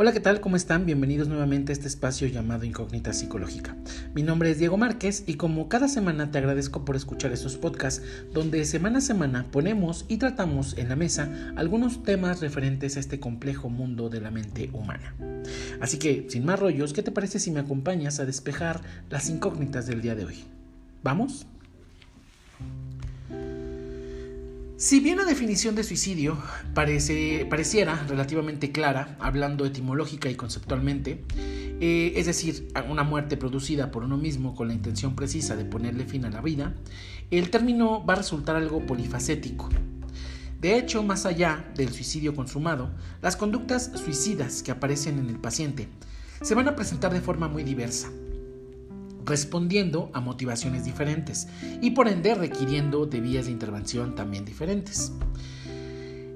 Hola, ¿qué tal? ¿Cómo están? Bienvenidos nuevamente a este espacio llamado Incógnita Psicológica. Mi nombre es Diego Márquez y como cada semana te agradezco por escuchar estos podcasts donde semana a semana ponemos y tratamos en la mesa algunos temas referentes a este complejo mundo de la mente humana. Así que, sin más rollos, ¿qué te parece si me acompañas a despejar las incógnitas del día de hoy? ¿Vamos? Si bien la definición de suicidio pareciera relativamente clara, hablando etimológica y conceptualmente, eh, es decir, una muerte producida por uno mismo con la intención precisa de ponerle fin a la vida, el término va a resultar algo polifacético. De hecho, más allá del suicidio consumado, las conductas suicidas que aparecen en el paciente se van a presentar de forma muy diversa, respondiendo a motivaciones diferentes y por ende requiriendo de vías de intervención también diferentes.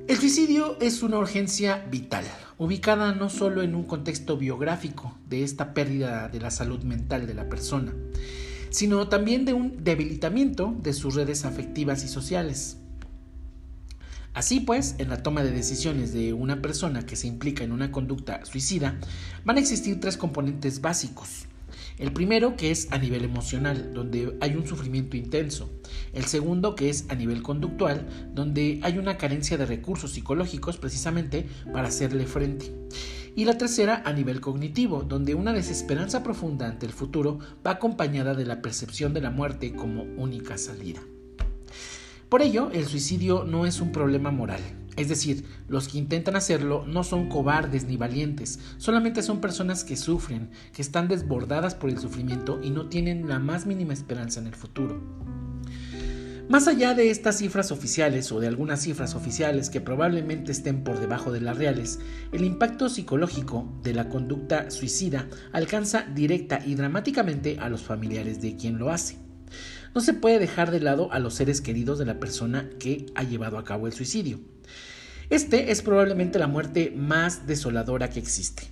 El suicidio es una urgencia vital, ubicada no solo en un contexto biográfico de esta pérdida de la salud mental de la persona, sino también de un debilitamiento de sus redes afectivas y sociales. Así pues, en la toma de decisiones de una persona que se implica en una conducta suicida, van a existir tres componentes básicos. El primero que es a nivel emocional, donde hay un sufrimiento intenso. El segundo que es a nivel conductual, donde hay una carencia de recursos psicológicos precisamente para hacerle frente. Y la tercera a nivel cognitivo, donde una desesperanza profunda ante el futuro va acompañada de la percepción de la muerte como única salida. Por ello, el suicidio no es un problema moral, es decir, los que intentan hacerlo no son cobardes ni valientes, solamente son personas que sufren, que están desbordadas por el sufrimiento y no tienen la más mínima esperanza en el futuro. Más allá de estas cifras oficiales o de algunas cifras oficiales que probablemente estén por debajo de las reales, el impacto psicológico de la conducta suicida alcanza directa y dramáticamente a los familiares de quien lo hace. No se puede dejar de lado a los seres queridos de la persona que ha llevado a cabo el suicidio. Este es probablemente la muerte más desoladora que existe.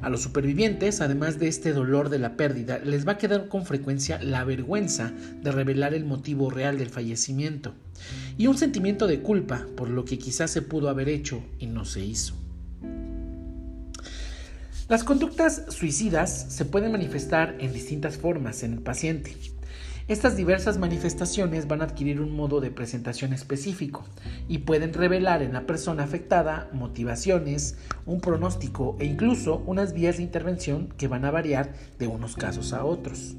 A los supervivientes, además de este dolor de la pérdida, les va a quedar con frecuencia la vergüenza de revelar el motivo real del fallecimiento y un sentimiento de culpa por lo que quizás se pudo haber hecho y no se hizo. Las conductas suicidas se pueden manifestar en distintas formas en el paciente. Estas diversas manifestaciones van a adquirir un modo de presentación específico y pueden revelar en la persona afectada motivaciones, un pronóstico e incluso unas vías de intervención que van a variar de unos casos a otros.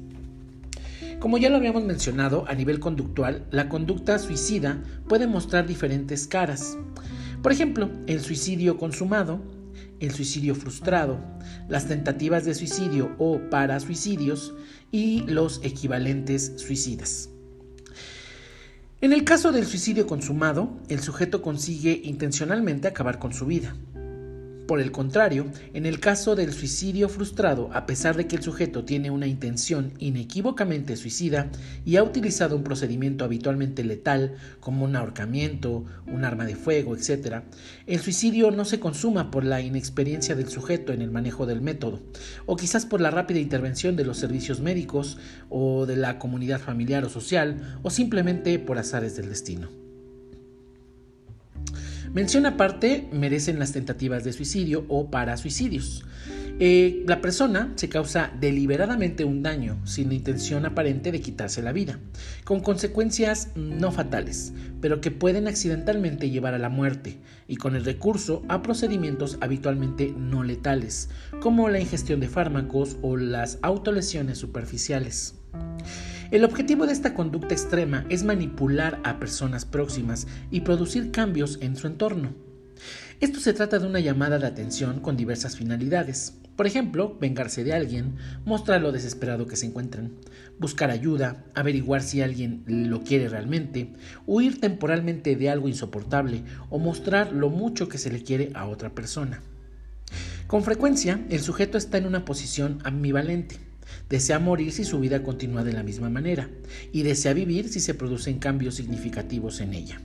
Como ya lo habíamos mencionado, a nivel conductual, la conducta suicida puede mostrar diferentes caras. Por ejemplo, el suicidio consumado, el suicidio frustrado, las tentativas de suicidio o parasuicidios y los equivalentes suicidas. En el caso del suicidio consumado, el sujeto consigue intencionalmente acabar con su vida. Por el contrario, en el caso del suicidio frustrado, a pesar de que el sujeto tiene una intención inequívocamente suicida y ha utilizado un procedimiento habitualmente letal, como un ahorcamiento, un arma de fuego, etc., el suicidio no se consuma por la inexperiencia del sujeto en el manejo del método, o quizás por la rápida intervención de los servicios médicos o de la comunidad familiar o social, o simplemente por azares del destino. Mención aparte merecen las tentativas de suicidio o parasuicidios. Eh, la persona se causa deliberadamente un daño sin intención aparente de quitarse la vida, con consecuencias no fatales, pero que pueden accidentalmente llevar a la muerte, y con el recurso a procedimientos habitualmente no letales, como la ingestión de fármacos o las autolesiones superficiales. El objetivo de esta conducta extrema es manipular a personas próximas y producir cambios en su entorno. Esto se trata de una llamada de atención con diversas finalidades. Por ejemplo, vengarse de alguien, mostrar lo desesperado que se encuentran, buscar ayuda, averiguar si alguien lo quiere realmente, huir temporalmente de algo insoportable o mostrar lo mucho que se le quiere a otra persona. Con frecuencia, el sujeto está en una posición ambivalente Desea morir si su vida continúa de la misma manera y desea vivir si se producen cambios significativos en ella.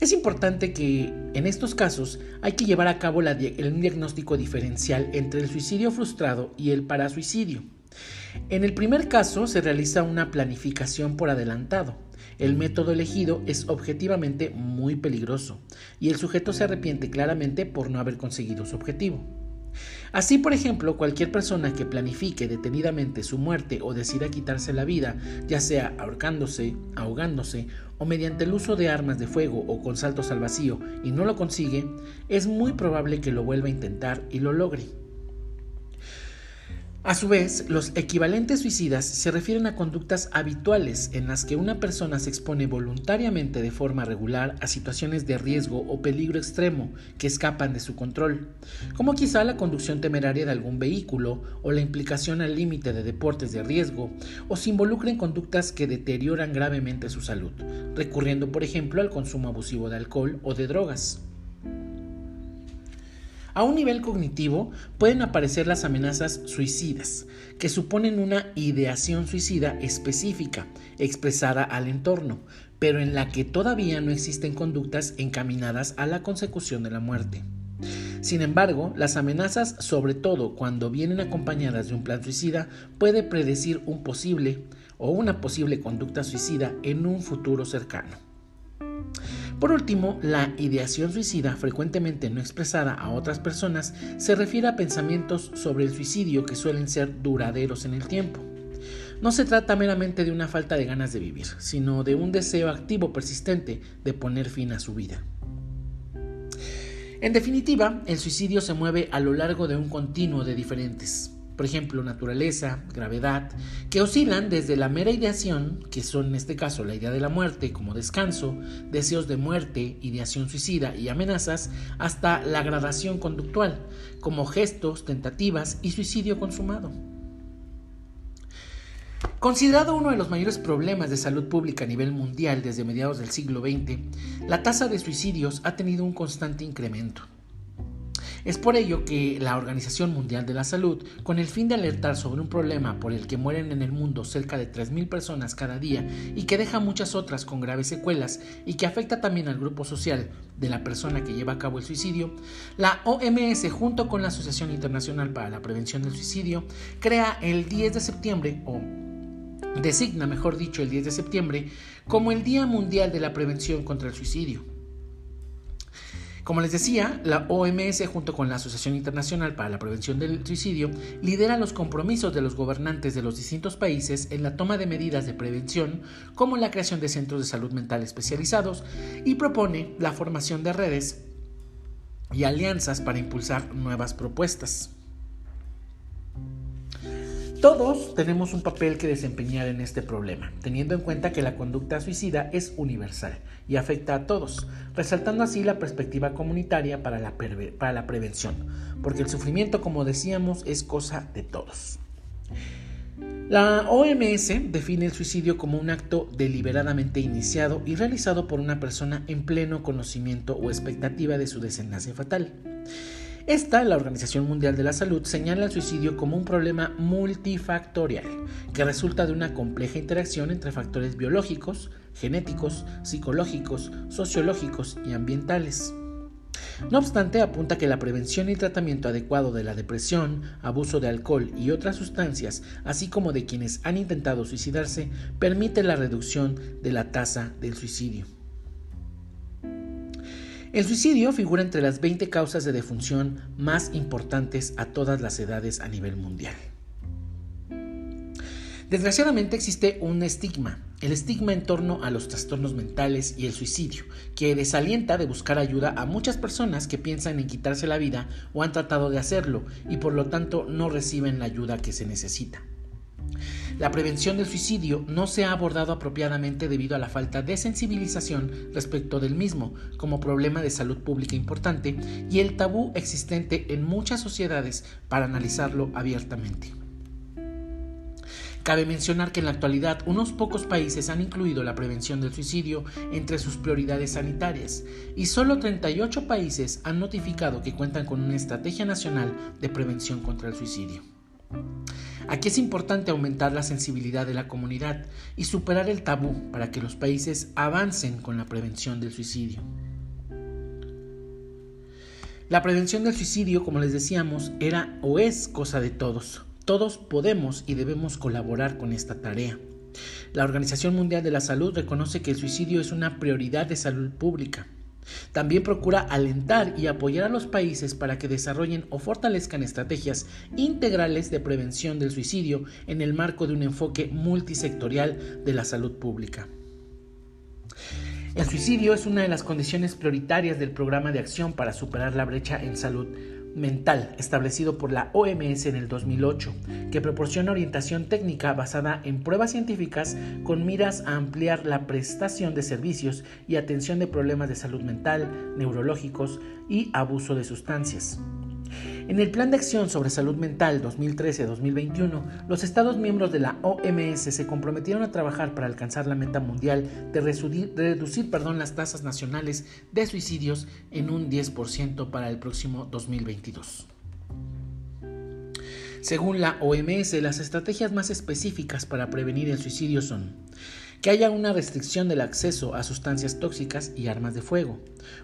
Es importante que en estos casos hay que llevar a cabo el diagnóstico diferencial entre el suicidio frustrado y el parasuicidio. En el primer caso se realiza una planificación por adelantado, el método elegido es objetivamente muy peligroso y el sujeto se arrepiente claramente por no haber conseguido su objetivo. Así, por ejemplo, cualquier persona que planifique detenidamente su muerte o decida quitarse la vida, ya sea ahorcándose, ahogándose o mediante el uso de armas de fuego o con saltos al vacío y no lo consigue, es muy probable que lo vuelva a intentar y lo logre. A su vez, los equivalentes suicidas se refieren a conductas habituales en las que una persona se expone voluntariamente de forma regular a situaciones de riesgo o peligro extremo que escapan de su control, como quizá la conducción temeraria de algún vehículo o la implicación al límite de deportes de riesgo, o se involucra en conductas que deterioran gravemente su salud, recurriendo por ejemplo al consumo abusivo de alcohol o de drogas. A un nivel cognitivo pueden aparecer las amenazas suicidas, que suponen una ideación suicida específica, expresada al entorno, pero en la que todavía no existen conductas encaminadas a la consecución de la muerte. Sin embargo, las amenazas, sobre todo cuando vienen acompañadas de un plan suicida, puede predecir un posible o una posible conducta suicida en un futuro cercano. Por último, la ideación suicida, frecuentemente no expresada a otras personas, se refiere a pensamientos sobre el suicidio que suelen ser duraderos en el tiempo. No se trata meramente de una falta de ganas de vivir, sino de un deseo activo persistente de poner fin a su vida. En definitiva, el suicidio se mueve a lo largo de un continuo de diferentes por ejemplo, naturaleza, gravedad, que oscilan desde la mera ideación, que son en este caso la idea de la muerte como descanso, deseos de muerte, ideación suicida y amenazas, hasta la gradación conductual, como gestos, tentativas y suicidio consumado. Considerado uno de los mayores problemas de salud pública a nivel mundial desde mediados del siglo XX, la tasa de suicidios ha tenido un constante incremento. Es por ello que la Organización Mundial de la Salud, con el fin de alertar sobre un problema por el que mueren en el mundo cerca de 3.000 personas cada día y que deja muchas otras con graves secuelas y que afecta también al grupo social de la persona que lleva a cabo el suicidio, la OMS junto con la Asociación Internacional para la Prevención del Suicidio crea el 10 de septiembre o designa, mejor dicho, el 10 de septiembre como el Día Mundial de la Prevención contra el Suicidio. Como les decía, la OMS junto con la Asociación Internacional para la Prevención del Suicidio lidera los compromisos de los gobernantes de los distintos países en la toma de medidas de prevención como la creación de centros de salud mental especializados y propone la formación de redes y alianzas para impulsar nuevas propuestas. Todos tenemos un papel que desempeñar en este problema, teniendo en cuenta que la conducta suicida es universal y afecta a todos, resaltando así la perspectiva comunitaria para la, para la prevención, porque el sufrimiento, como decíamos, es cosa de todos. La OMS define el suicidio como un acto deliberadamente iniciado y realizado por una persona en pleno conocimiento o expectativa de su desenlace fatal. Esta, la Organización Mundial de la Salud, señala el suicidio como un problema multifactorial que resulta de una compleja interacción entre factores biológicos, genéticos, psicológicos, sociológicos y ambientales. No obstante, apunta que la prevención y tratamiento adecuado de la depresión, abuso de alcohol y otras sustancias, así como de quienes han intentado suicidarse, permite la reducción de la tasa del suicidio. El suicidio figura entre las 20 causas de defunción más importantes a todas las edades a nivel mundial. Desgraciadamente existe un estigma, el estigma en torno a los trastornos mentales y el suicidio, que desalienta de buscar ayuda a muchas personas que piensan en quitarse la vida o han tratado de hacerlo y por lo tanto no reciben la ayuda que se necesita. La prevención del suicidio no se ha abordado apropiadamente debido a la falta de sensibilización respecto del mismo como problema de salud pública importante y el tabú existente en muchas sociedades para analizarlo abiertamente. Cabe mencionar que en la actualidad unos pocos países han incluido la prevención del suicidio entre sus prioridades sanitarias y solo 38 países han notificado que cuentan con una estrategia nacional de prevención contra el suicidio. Aquí es importante aumentar la sensibilidad de la comunidad y superar el tabú para que los países avancen con la prevención del suicidio. La prevención del suicidio, como les decíamos, era o es cosa de todos. Todos podemos y debemos colaborar con esta tarea. La Organización Mundial de la Salud reconoce que el suicidio es una prioridad de salud pública. También procura alentar y apoyar a los países para que desarrollen o fortalezcan estrategias integrales de prevención del suicidio en el marco de un enfoque multisectorial de la salud pública. El suicidio es una de las condiciones prioritarias del programa de acción para superar la brecha en salud mental establecido por la OMS en el 2008, que proporciona orientación técnica basada en pruebas científicas con miras a ampliar la prestación de servicios y atención de problemas de salud mental, neurológicos y abuso de sustancias. En el Plan de Acción sobre Salud Mental 2013-2021, los Estados miembros de la OMS se comprometieron a trabajar para alcanzar la meta mundial de reducir, perdón, las tasas nacionales de suicidios en un 10% para el próximo 2022. Según la OMS, las estrategias más específicas para prevenir el suicidio son que haya una restricción del acceso a sustancias tóxicas y armas de fuego,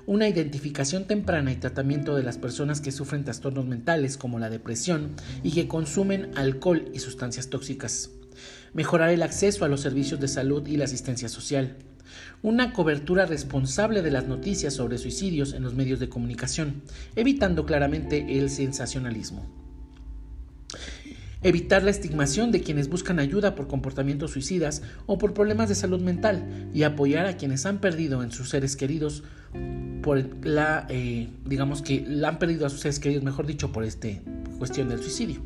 una identificación temprana y tratamiento de las personas que sufren trastornos mentales como la depresión y que consumen alcohol y sustancias tóxicas, mejorar el acceso a los servicios de salud y la asistencia social, una cobertura responsable de las noticias sobre suicidios en los medios de comunicación, evitando claramente el sensacionalismo evitar la estigmación de quienes buscan ayuda por comportamientos suicidas o por problemas de salud mental y apoyar a quienes han perdido en sus seres queridos por la, eh, digamos que la han perdido a sus seres queridos, mejor dicho, por esta cuestión del suicidio.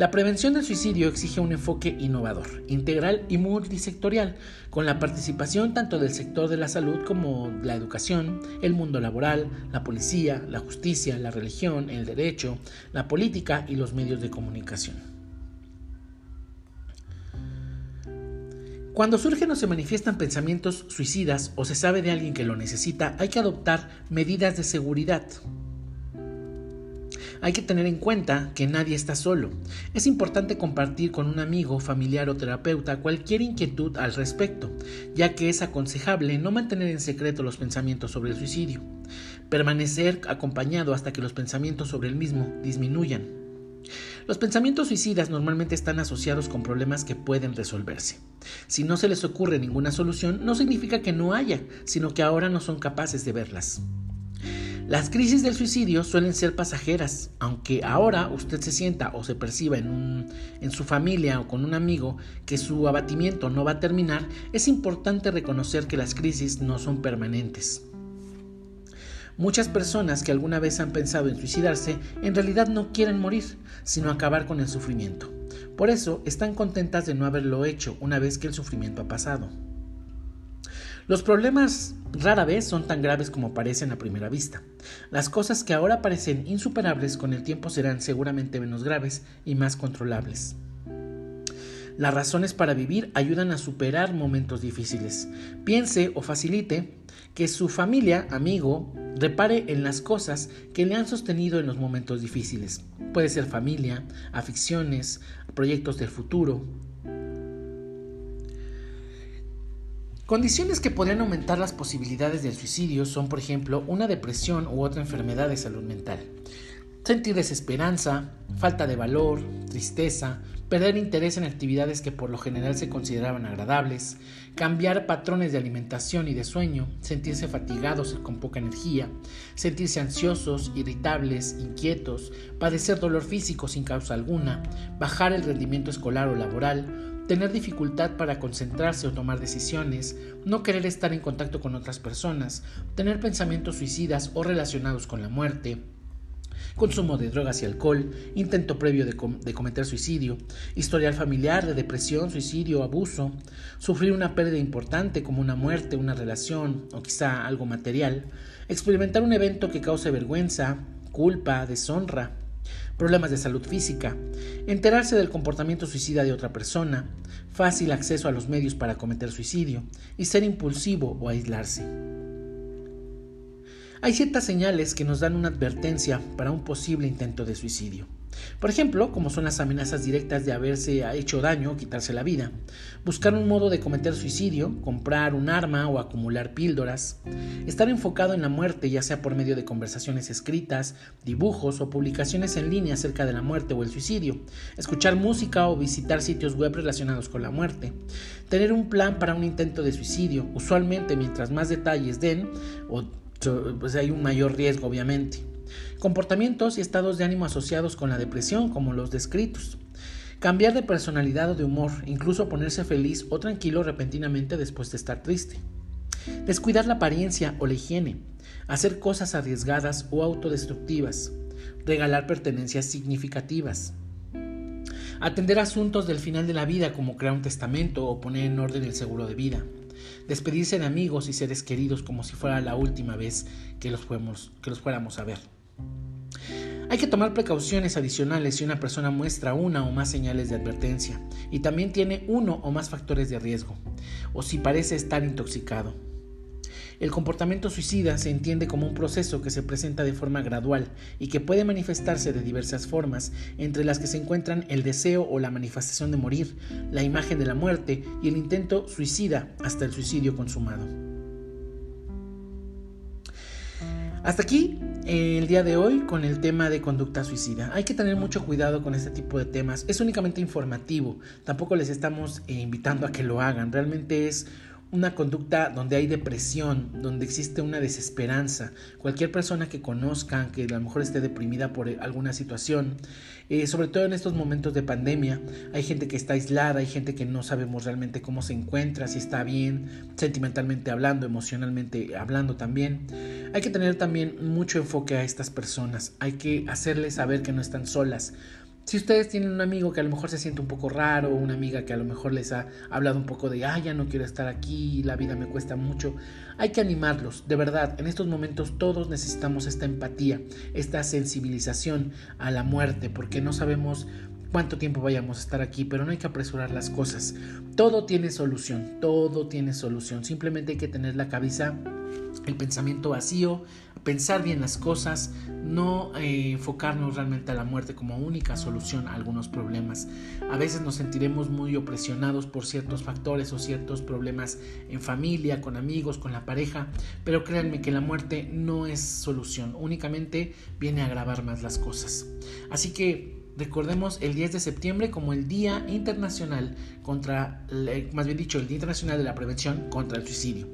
La prevención del suicidio exige un enfoque innovador, integral y multisectorial, con la participación tanto del sector de la salud como la educación, el mundo laboral, la policía, la justicia, la religión, el derecho, la política y los medios de comunicación. Cuando surgen o se manifiestan pensamientos suicidas o se sabe de alguien que lo necesita, hay que adoptar medidas de seguridad. Hay que tener en cuenta que nadie está solo. Es importante compartir con un amigo, familiar o terapeuta cualquier inquietud al respecto, ya que es aconsejable no mantener en secreto los pensamientos sobre el suicidio. Permanecer acompañado hasta que los pensamientos sobre el mismo disminuyan. Los pensamientos suicidas normalmente están asociados con problemas que pueden resolverse. Si no se les ocurre ninguna solución, no significa que no haya, sino que ahora no son capaces de verlas. Las crisis del suicidio suelen ser pasajeras, aunque ahora usted se sienta o se perciba en, en, su familia o con un amigo que su abatimiento no va a terminar, es importante reconocer que las crisis no son permanentes. Muchas personas que alguna vez han pensado en suicidarse en realidad no quieren morir, sino acabar con el sufrimiento. Por eso están contentas de no haberlo hecho una vez que el sufrimiento ha pasado. Los problemas rara vez son tan graves como parecen a primera vista. Las cosas que ahora parecen insuperables con el tiempo serán seguramente menos graves y más controlables. Las razones para vivir ayudan a superar momentos difíciles. Piense o facilite que su familia, amigo, repare en las cosas que le han sostenido en los momentos difíciles. Puede ser familia, aficiones, proyectos del futuro, Condiciones que podrían aumentar las posibilidades del suicidio son, por ejemplo, una depresión u otra enfermedad de salud mental. Sentir desesperanza, falta de valor, tristeza, perder interés en actividades que por lo general se consideraban agradables, cambiar patrones de alimentación y de sueño, sentirse fatigados con poca energía, sentirse ansiosos, irritables, inquietos, padecer dolor físico sin causa alguna, bajar el rendimiento escolar o laboral, tener dificultad para concentrarse o tomar decisiones, no querer estar en contacto con otras personas, tener pensamientos suicidas o relacionados con la muerte, consumo de drogas y alcohol, intento previo de, cometer suicidio, historial familiar de depresión, suicidio, abuso, sufrir una pérdida importante como una muerte, una relación o quizá algo material, experimentar un evento que cause vergüenza, culpa, deshonra, problemas de salud física, enterarse del comportamiento suicida de otra persona, fácil acceso a los medios para cometer suicidio y ser impulsivo o aislarse. Hay ciertas señales que nos dan una advertencia para un posible intento de suicidio. Por ejemplo, como son las amenazas directas de haberse hecho daño o quitarse la vida, buscar un modo de cometer suicidio, comprar un arma o acumular píldoras, estar enfocado en la muerte ya sea por medio de conversaciones escritas, dibujos o publicaciones en línea acerca de la muerte o el suicidio, escuchar música o visitar sitios web relacionados con la muerte, tener un plan para un intento de suicidio, usualmente mientras más detalles den, o, pues hay un mayor riesgo obviamente comportamientos y estados de ánimo asociados con la depresión, como los descritos. Cambiar de personalidad o de humor, incluso ponerse feliz o tranquilo repentinamente después de estar triste. Descuidar la apariencia o la higiene. Hacer cosas arriesgadas o autodestructivas. Regalar pertenencias significativas. Atender asuntos del final de la vida como crear un testamento o poner en orden el seguro de vida. Despedirse de amigos y seres queridos como si fuera la última vez que los, fuéramos a ver. Hay que tomar precauciones adicionales si una persona muestra una o más señales de advertencia y también tiene uno o más factores de riesgo, o si parece estar intoxicado. El comportamiento suicida se entiende como un proceso que se presenta de forma gradual y que puede manifestarse de diversas formas, entre las que se encuentran el deseo o la manifestación de morir, la imagen de la muerte y el intento suicida hasta el suicidio consumado. Hasta aquí el día de hoy con el tema de conducta suicida. Hay que tener mucho cuidado con este tipo de temas. Es únicamente informativo. Tampoco les estamos eh, invitando a que lo hagan. Realmente es una conducta donde hay depresión, donde existe una desesperanza. Cualquier persona que conozca, que a lo mejor esté deprimida por alguna situación, eh, sobre todo en estos momentos de pandemia, hay gente que está aislada, hay gente que no sabemos realmente cómo se encuentra, si está bien, sentimentalmente hablando, emocionalmente hablando también. Hay que tener también mucho enfoque a estas personas, hay que hacerles saber que no están solas. Si ustedes tienen un amigo que a lo mejor se siente un poco raro, una amiga que a lo mejor les ha hablado un poco de, ah, ya no quiero estar aquí, la vida me cuesta mucho, hay que animarlos, de verdad, en estos momentos todos necesitamos esta empatía, esta sensibilización a la muerte, porque no sabemos cuánto tiempo vayamos a estar aquí, pero no hay que apresurar las cosas. Todo tiene solución, todo tiene solución, simplemente hay que tener la cabeza el pensamiento vacío, pensar bien las cosas, no eh, enfocarnos realmente a la muerte como única solución a algunos problemas. A veces nos sentiremos muy opresionados por ciertos factores o ciertos problemas en familia, con amigos, con la pareja, pero créanme que la muerte no es solución, únicamente viene a agravar más las cosas. Así que recordemos el 10 de septiembre como el Día Internacional contra, más bien dicho, el Día Internacional de la Prevención contra el Suicidio.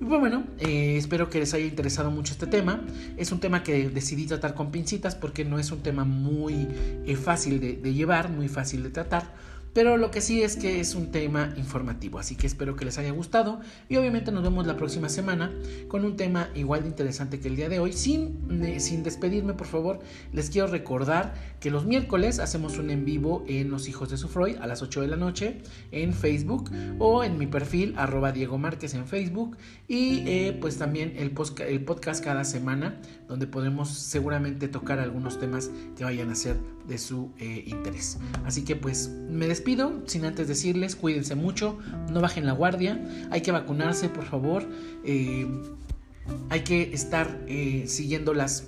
Y pues bueno, eh, espero que les haya interesado mucho este tema. Es un tema que decidí tratar con pincitas porque no es un tema muy eh, fácil de llevar, muy fácil de tratar pero lo que sí es que es un tema informativo, así que espero que les haya gustado y obviamente nos vemos la próxima semana con un tema igual de interesante que el día de hoy. Sin, eh, sin despedirme, por favor, les quiero recordar que los miércoles hacemos un en vivo en Los Hijos de su Freud a las 8 de la noche en Facebook o en mi perfil arroba Diego Márquez en Facebook y eh, pues también el podcast cada semana donde podremos seguramente tocar algunos temas que vayan a ser de su eh, interés. Así que pues me despido sin antes decirles cuídense mucho, no bajen la guardia, hay que vacunarse por favor, eh, hay que estar eh, siguiendo las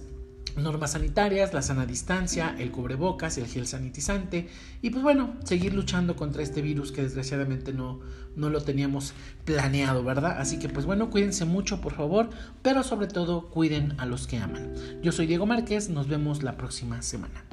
normas sanitarias, la sana distancia, el cubrebocas, el gel sanitizante y pues bueno, seguir luchando contra este virus que desgraciadamente no, no lo teníamos planeado, ¿verdad? Así que pues bueno, cuídense mucho por favor, pero sobre todo cuiden a los que aman. Yo soy Diego Márquez, nos vemos la próxima semana.